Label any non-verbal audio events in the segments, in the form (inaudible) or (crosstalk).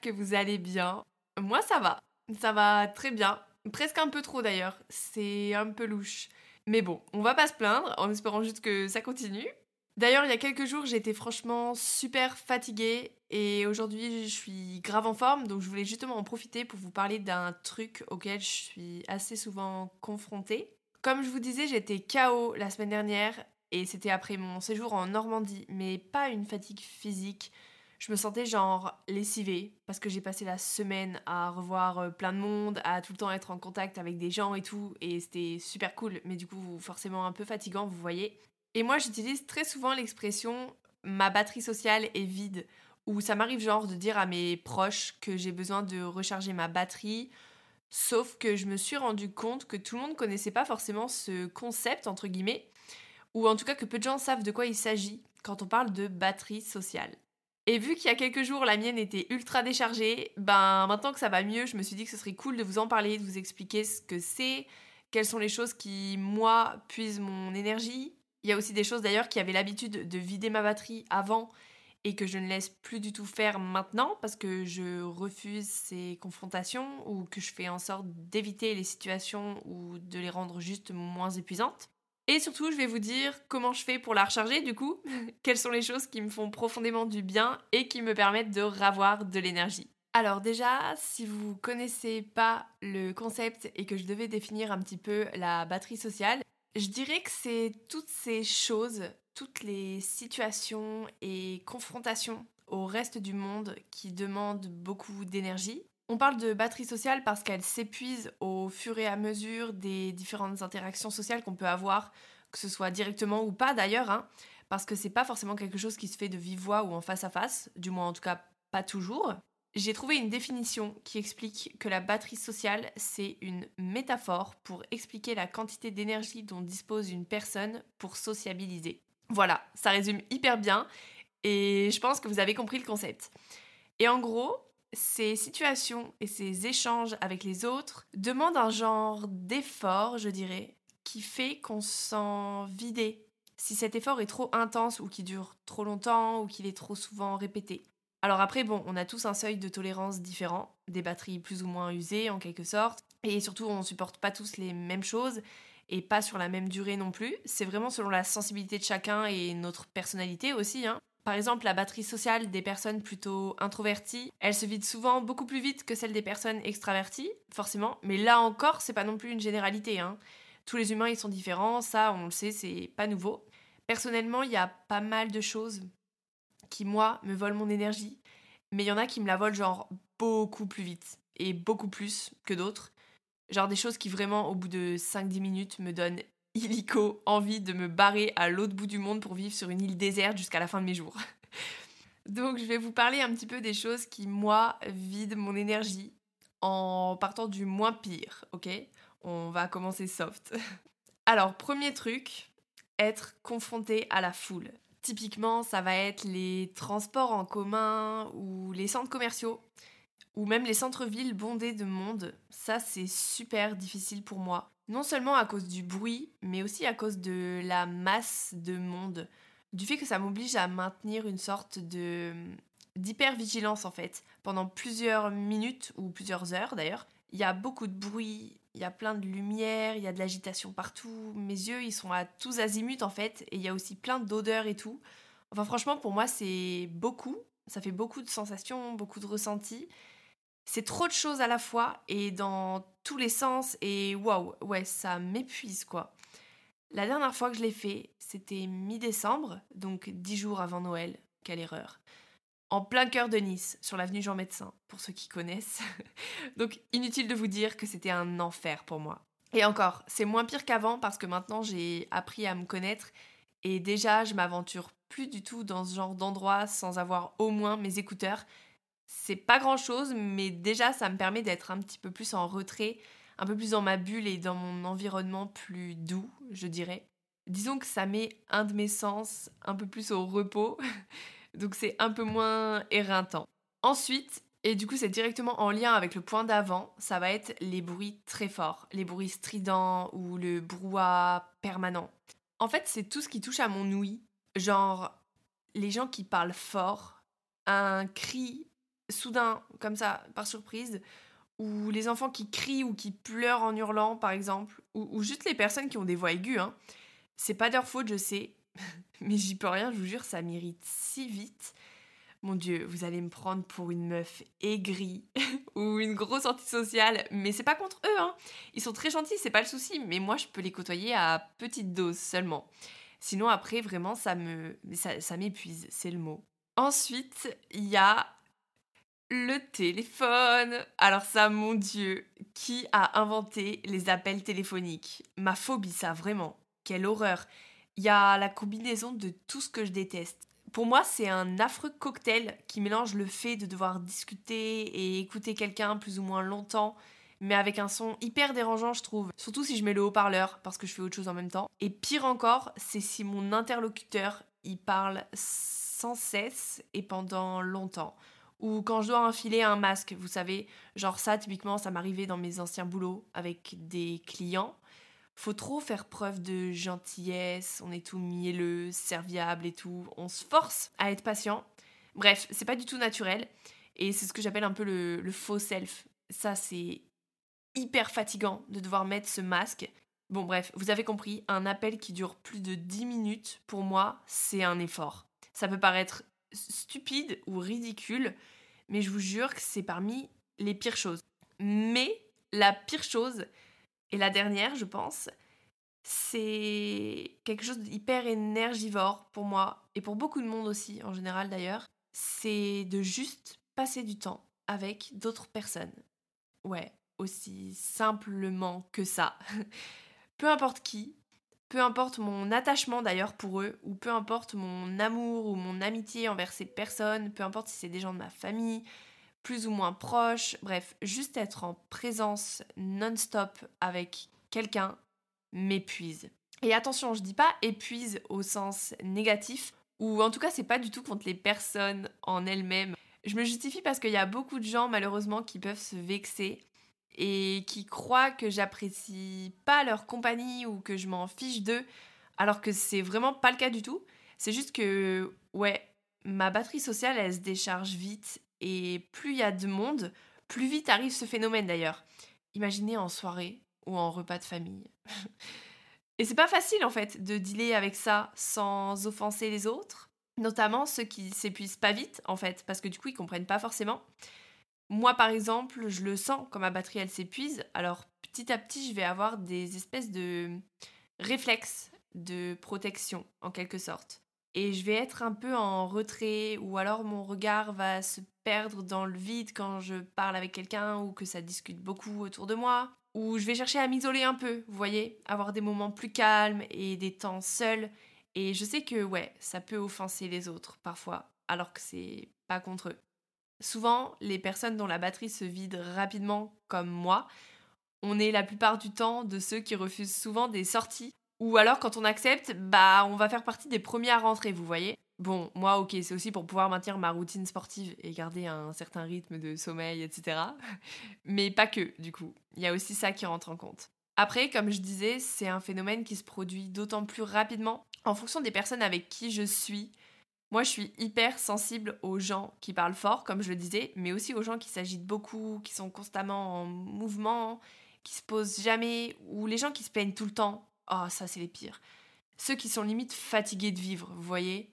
que vous allez bien. Moi ça va, ça va très bien, presque un peu trop d'ailleurs, c'est un peu louche. Mais bon, on va pas se plaindre en espérant juste que ça continue. D'ailleurs, il y a quelques jours, j'étais franchement super fatiguée et aujourd'hui, je suis grave en forme, donc je voulais justement en profiter pour vous parler d'un truc auquel je suis assez souvent confrontée. Comme je vous disais, j'étais KO la semaine dernière et c'était après mon séjour en Normandie, mais pas une fatigue physique. Je me sentais genre lessivée parce que j'ai passé la semaine à revoir euh, plein de monde, à tout le temps être en contact avec des gens et tout, et c'était super cool, mais du coup forcément un peu fatigant, vous voyez. Et moi j'utilise très souvent l'expression ma batterie sociale est vide, où ça m'arrive genre de dire à mes proches que j'ai besoin de recharger ma batterie, sauf que je me suis rendu compte que tout le monde connaissait pas forcément ce concept entre guillemets ou en tout cas que peu de gens savent de quoi il s'agit quand on parle de batterie sociale. Et vu qu'il y a quelques jours la mienne était ultra déchargée, ben maintenant que ça va mieux, je me suis dit que ce serait cool de vous en parler, de vous expliquer ce que c'est, quelles sont les choses qui, moi, puisent mon énergie. Il y a aussi des choses d'ailleurs qui avaient l'habitude de vider ma batterie avant et que je ne laisse plus du tout faire maintenant parce que je refuse ces confrontations ou que je fais en sorte d'éviter les situations ou de les rendre juste moins épuisantes. Et surtout, je vais vous dire comment je fais pour la recharger du coup, (laughs) quelles sont les choses qui me font profondément du bien et qui me permettent de ravoir de l'énergie? Alors déjà, si vous connaissez pas le concept et que je devais définir un petit peu la batterie sociale, je dirais que c'est toutes ces choses, toutes les situations et confrontations au reste du monde qui demandent beaucoup d'énergie on parle de batterie sociale parce qu'elle s'épuise au fur et à mesure des différentes interactions sociales qu'on peut avoir, que ce soit directement ou pas d'ailleurs, hein, parce que c'est pas forcément quelque chose qui se fait de vive voix ou en face à face, du moins en tout cas pas toujours. J'ai trouvé une définition qui explique que la batterie sociale, c'est une métaphore pour expliquer la quantité d'énergie dont dispose une personne pour sociabiliser. Voilà, ça résume hyper bien et je pense que vous avez compris le concept. Et en gros, ces situations et ces échanges avec les autres demandent un genre d'effort, je dirais, qui fait qu'on se sent si cet effort est trop intense ou qui dure trop longtemps ou qu'il est trop souvent répété. Alors après, bon, on a tous un seuil de tolérance différent, des batteries plus ou moins usées en quelque sorte, et surtout on ne supporte pas tous les mêmes choses et pas sur la même durée non plus. C'est vraiment selon la sensibilité de chacun et notre personnalité aussi. Hein. Par exemple, la batterie sociale des personnes plutôt introverties, elle se vide souvent beaucoup plus vite que celle des personnes extraverties, forcément. Mais là encore, c'est pas non plus une généralité. Hein. Tous les humains, ils sont différents, ça, on le sait, c'est pas nouveau. Personnellement, il y a pas mal de choses qui, moi, me volent mon énergie. Mais il y en a qui me la volent genre beaucoup plus vite et beaucoup plus que d'autres. Genre des choses qui vraiment, au bout de 5-10 minutes, me donnent illico envie de me barrer à l'autre bout du monde pour vivre sur une île déserte jusqu'à la fin de mes jours. (laughs) Donc je vais vous parler un petit peu des choses qui, moi, vident mon énergie en partant du moins pire, ok? On va commencer soft. (laughs) Alors, premier truc, être confronté à la foule. Typiquement, ça va être les transports en commun ou les centres commerciaux ou même les centres-villes bondés de monde. Ça, c'est super difficile pour moi non seulement à cause du bruit, mais aussi à cause de la masse de monde, du fait que ça m'oblige à maintenir une sorte de d'hypervigilance en fait, pendant plusieurs minutes ou plusieurs heures d'ailleurs. Il y a beaucoup de bruit, il y a plein de lumière, il y a de l'agitation partout, mes yeux ils sont à tous azimuts en fait, et il y a aussi plein d'odeurs et tout. Enfin franchement pour moi c'est beaucoup, ça fait beaucoup de sensations, beaucoup de ressentis, c'est trop de choses à la fois et dans tous les sens et waouh, ouais, ça m'épuise quoi. La dernière fois que je l'ai fait, c'était mi-décembre, donc dix jours avant Noël. Quelle erreur. En plein cœur de Nice, sur l'avenue Jean Médecin, pour ceux qui connaissent. (laughs) donc inutile de vous dire que c'était un enfer pour moi. Et encore, c'est moins pire qu'avant parce que maintenant j'ai appris à me connaître et déjà je m'aventure plus du tout dans ce genre d'endroit sans avoir au moins mes écouteurs c'est pas grand chose, mais déjà ça me permet d'être un petit peu plus en retrait, un peu plus dans ma bulle et dans mon environnement plus doux, je dirais. Disons que ça met un de mes sens un peu plus au repos, (laughs) donc c'est un peu moins éreintant. Ensuite, et du coup c'est directement en lien avec le point d'avant, ça va être les bruits très forts, les bruits stridents ou le brouhaha permanent. En fait, c'est tout ce qui touche à mon ouïe, genre les gens qui parlent fort, un cri soudain, comme ça, par surprise, ou les enfants qui crient ou qui pleurent en hurlant, par exemple, ou, juste les personnes qui ont des voix aiguës, hein. c'est pas leur faute, je sais, (laughs) mais j'y peux rien, je vous jure, ça m'irrite si vite. Mon Dieu, vous allez me prendre pour une meuf aigrie (laughs) ou une grosse antisociale, mais c'est pas contre eux, hein. Ils sont très gentils, c'est pas le souci, mais moi je peux les côtoyer à petite dose seulement. Sinon après vraiment ça me ça, ça m'épuise, c'est le mot. Ensuite, il y a le téléphone. Alors ça, mon Dieu, qui a inventé les appels téléphoniques? Ma phobie, ça, vraiment. Quelle horreur. Il y a la combinaison de tout ce que je déteste. Pour moi, c'est un affreux cocktail qui mélange le fait de devoir discuter et écouter quelqu'un plus ou moins longtemps, mais avec un son hyper dérangeant, je trouve. Surtout si je mets le haut-parleur, parce que je fais autre chose en même temps. Et pire encore, c'est si mon interlocuteur, il parle sans cesse et pendant longtemps ou quand je dois enfiler un masque, vous savez, genre ça, typiquement, ça m'arrivait dans mes anciens boulots avec des clients. Faut trop faire preuve de gentillesse, on est tout mielleux, serviable et tout, on se force à être patient. Bref, c'est pas du tout naturel et c'est ce que j'appelle un peu le, le faux self. Ça, c'est hyper fatigant de devoir mettre ce masque. Bon, bref, vous avez compris, un appel qui dure plus de 10 minutes, pour moi, c'est un effort. Ça peut paraître stupide ou ridicule, mais je vous jure que c'est parmi les pires choses. Mais la pire chose, et la dernière, je pense, c'est quelque chose d'hyper énergivore pour moi, et pour beaucoup de monde aussi, en général d'ailleurs, c'est de juste passer du temps avec d'autres personnes. Ouais, aussi simplement que ça. (laughs) Peu importe qui, peu importe mon attachement d'ailleurs pour eux, ou peu importe mon amour ou mon amitié envers ces personnes, peu importe si c'est des gens de ma famille, plus ou moins proches, bref, juste être en présence non-stop avec quelqu'un m'épuise. Et attention, je dis pas épuise au sens négatif, ou en tout cas c'est pas du tout contre les personnes en elles-mêmes. Je me justifie parce qu'il y a beaucoup de gens malheureusement qui peuvent se vexer et qui croient que j'apprécie pas leur compagnie ou que je m'en fiche d'eux, alors que c'est vraiment pas le cas du tout. C'est juste que, ouais, ma batterie sociale, elle se décharge vite et plus il y a de monde, plus vite arrive ce phénomène d'ailleurs. Imaginez en soirée ou en repas de famille. (laughs) et c'est pas facile en fait de dealer avec ça sans offenser les autres, notamment ceux qui s'épuisent pas vite en fait, parce que du coup ils comprennent pas forcément. Moi, par exemple, je le sens quand ma batterie elle s'épuise. Alors petit à petit, je vais avoir des espèces de réflexes de protection en quelque sorte. Et je vais être un peu en retrait ou alors mon regard va se perdre dans le vide quand je parle avec quelqu'un ou que ça discute beaucoup autour de moi. Ou je vais chercher à m'isoler un peu, vous voyez, avoir des moments plus calmes et des temps seuls. Et je sais que ouais, ça peut offenser les autres parfois, alors que c'est pas contre eux. Souvent, les personnes dont la batterie se vide rapidement, comme moi, on est la plupart du temps de ceux qui refusent souvent des sorties. Ou alors, quand on accepte, bah, on va faire partie des premiers à rentrer, vous voyez. Bon, moi, ok, c'est aussi pour pouvoir maintenir ma routine sportive et garder un certain rythme de sommeil, etc. (laughs) Mais pas que, du coup. Il y a aussi ça qui rentre en compte. Après, comme je disais, c'est un phénomène qui se produit d'autant plus rapidement en fonction des personnes avec qui je suis, moi, je suis hyper sensible aux gens qui parlent fort, comme je le disais, mais aussi aux gens qui s'agitent beaucoup, qui sont constamment en mouvement, qui se posent jamais, ou les gens qui se plaignent tout le temps. Oh, ça, c'est les pires. Ceux qui sont limite fatigués de vivre, vous voyez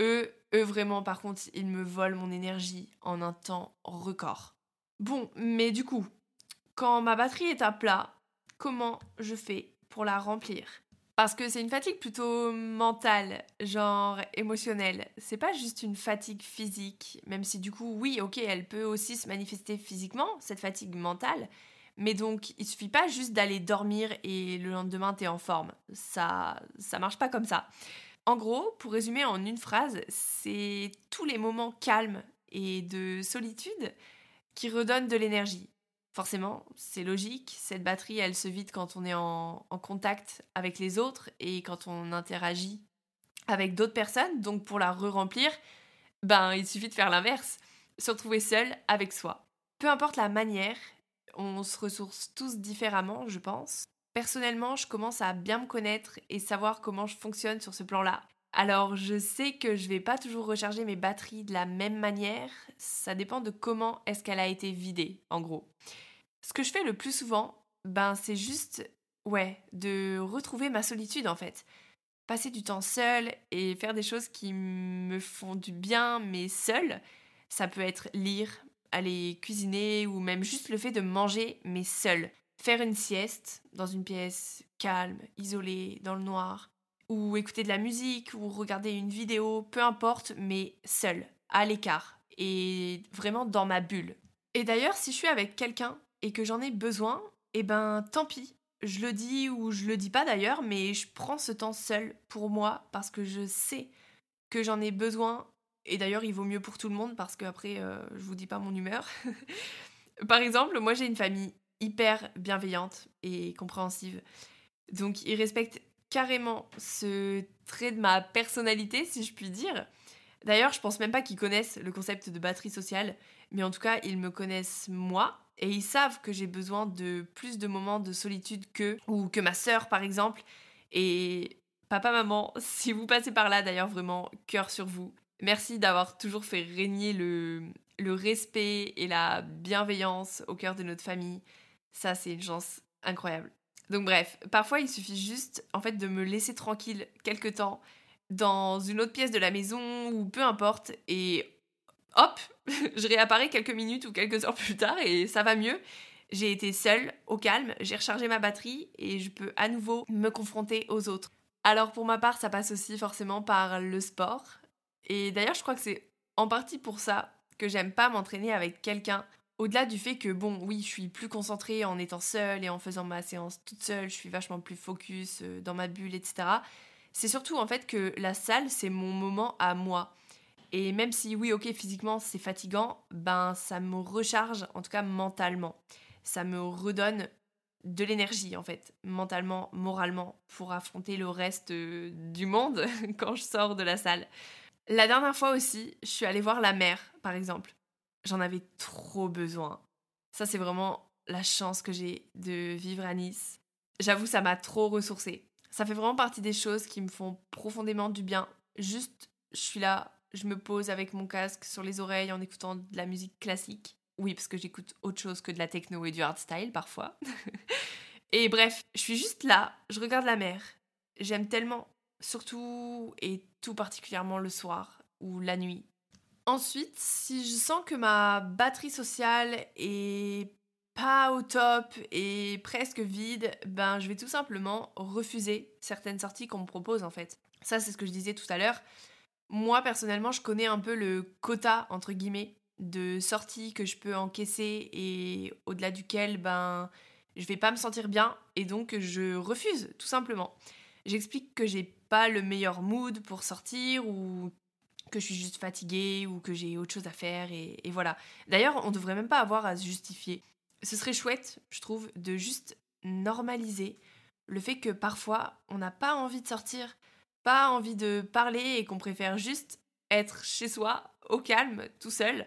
Eux, eux vraiment, par contre, ils me volent mon énergie en un temps record. Bon, mais du coup, quand ma batterie est à plat, comment je fais pour la remplir? Parce que c'est une fatigue plutôt mentale, genre émotionnelle. C'est pas juste une fatigue physique, même si du coup, oui, ok, elle peut aussi se manifester physiquement, cette fatigue mentale. Mais donc, il suffit pas juste d'aller dormir et le lendemain, t'es en forme. Ça, ça marche pas comme ça. En gros, pour résumer en une phrase, c'est tous les moments calmes et de solitude qui redonnent de l'énergie. Forcément, c'est logique, cette batterie, elle se vide quand on est en, contact avec les autres et quand on interagit avec d'autres personnes. Donc pour la re-remplir, ben il suffit de faire l'inverse, se retrouver seul avec soi. Peu importe la manière, on se ressource tous différemment, je pense. Personnellement, je commence à bien me connaître et savoir comment je fonctionne sur ce plan-là. Alors je sais que je vais pas toujours recharger mes batteries de la même manière, ça dépend de comment est-ce qu'elle a été vidée en gros. Ce que je fais le plus souvent, ben c'est juste ouais, de retrouver ma solitude en fait. Passer du temps seul et faire des choses qui me font du bien mais seul. Ça peut être lire, aller cuisiner ou même juste le fait de manger mais seul. Faire une sieste dans une pièce calme, isolée, dans le noir ou écouter de la musique, ou regarder une vidéo, peu importe, mais seul, à l'écart, et vraiment dans ma bulle. Et d'ailleurs, si je suis avec quelqu'un et que j'en ai besoin, eh ben tant pis. Je le dis ou je le dis pas d'ailleurs, mais je prends ce temps seul pour moi parce que je sais que j'en ai besoin. Et d'ailleurs, il vaut mieux pour tout le monde parce qu'après, après, euh, je vous dis pas mon humeur. (laughs) Par exemple, moi j'ai une famille hyper bienveillante et compréhensive. Donc ils respectent carrément ce trait de ma personnalité, si je puis dire. D'ailleurs, je pense même pas qu'ils connaissent le concept de batterie sociale, mais en tout cas, ils me connaissent moi et ils savent que j'ai besoin de plus de moments de solitude qu'eux ou que ma sœur par exemple. Et papa, maman, (laughs) si vous passez par là, d'ailleurs, vraiment, cœur sur vous. Merci d'avoir toujours fait régner le, le respect et la bienveillance au cœur de notre famille. Ça, c'est une chance incroyable. Donc bref, parfois il suffit juste en fait de me laisser tranquille quelque temps dans une autre pièce de la maison ou peu importe et hop, (laughs) je réapparais quelques minutes ou quelques heures plus tard et ça va mieux. J'ai été seule, au calme, j'ai rechargé ma batterie et je peux à nouveau me confronter aux autres. Alors pour ma part, ça passe aussi forcément par le sport. Et d'ailleurs, je crois que c'est en partie pour ça que j'aime pas m'entraîner avec quelqu'un au-delà du fait que, bon, oui, je suis plus concentrée en étant seule et en faisant ma séance toute seule, je suis vachement plus focus euh, dans ma bulle, etc. C'est surtout en fait que la salle, c'est mon moment à moi. Et même si, oui, ok, physiquement, c'est fatigant, ben, ça me recharge, en tout cas mentalement. Ça me redonne de l'énergie, en fait, mentalement, moralement, pour affronter le reste euh, du monde (laughs) quand je sors de la salle. La dernière fois aussi, je suis allée voir la mer, par exemple j'en avais trop besoin. Ça, c'est vraiment la chance que j'ai de vivre à Nice. J'avoue, ça m'a trop ressourcée. Ça fait vraiment partie des choses qui me font profondément du bien. Juste, je suis là, je me pose avec mon casque sur les oreilles en écoutant de la musique classique. Oui, parce que j'écoute autre chose que de la techno et du hardstyle parfois. (laughs) et bref, je suis juste là, je regarde la mer. J'aime tellement, surtout et tout particulièrement le soir ou la nuit. Ensuite, si je sens que ma batterie sociale est pas au top et presque vide, ben je vais tout simplement refuser certaines sorties qu'on me propose en fait. Ça c'est ce que je disais tout à l'heure. Moi personnellement, je connais un peu le quota entre guillemets de sorties que je peux encaisser et au-delà duquel ben je vais pas me sentir bien et donc je refuse tout simplement. J'explique que j'ai pas le meilleur mood pour sortir ou que je suis juste fatiguée ou que j'ai autre chose à faire et, voilà. D'ailleurs, on devrait même pas avoir à se justifier. Ce serait chouette, je trouve, de juste normaliser le fait que parfois on n'a pas envie de sortir, pas envie de parler et qu'on préfère juste être chez soi, au calme, tout seul.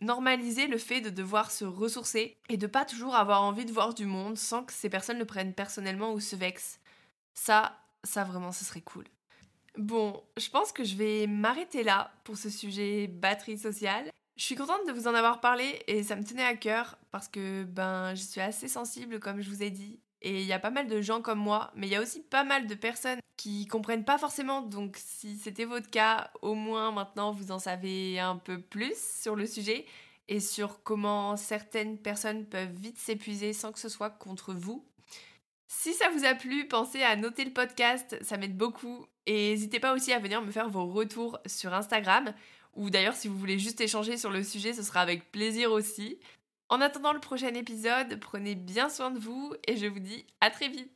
Normaliser le fait de devoir se ressourcer et de pas toujours avoir envie de voir du monde sans que ces personnes le prennent personnellement ou se vexent. Ça, ça vraiment, ce serait cool. Bon, je pense que je vais m'arrêter là pour ce sujet batterie sociale. Je suis contente de vous en avoir parlé et ça me tenait à cœur parce que ben je suis assez sensible comme je vous ai dit et il y a pas mal de gens comme moi, mais il y a aussi pas mal de personnes qui comprennent pas forcément. Donc si c'était votre cas, au moins maintenant vous en savez un peu plus sur le sujet et sur comment certaines personnes peuvent vite s'épuiser sans que ce soit contre vous. Si ça vous a plu, pensez à noter le podcast, ça m'aide beaucoup. Et n'hésitez pas aussi à venir me faire vos retours sur Instagram, ou d'ailleurs si vous voulez juste échanger sur le sujet, ce sera avec plaisir aussi. En attendant le prochain épisode, prenez bien soin de vous et je vous dis à très vite.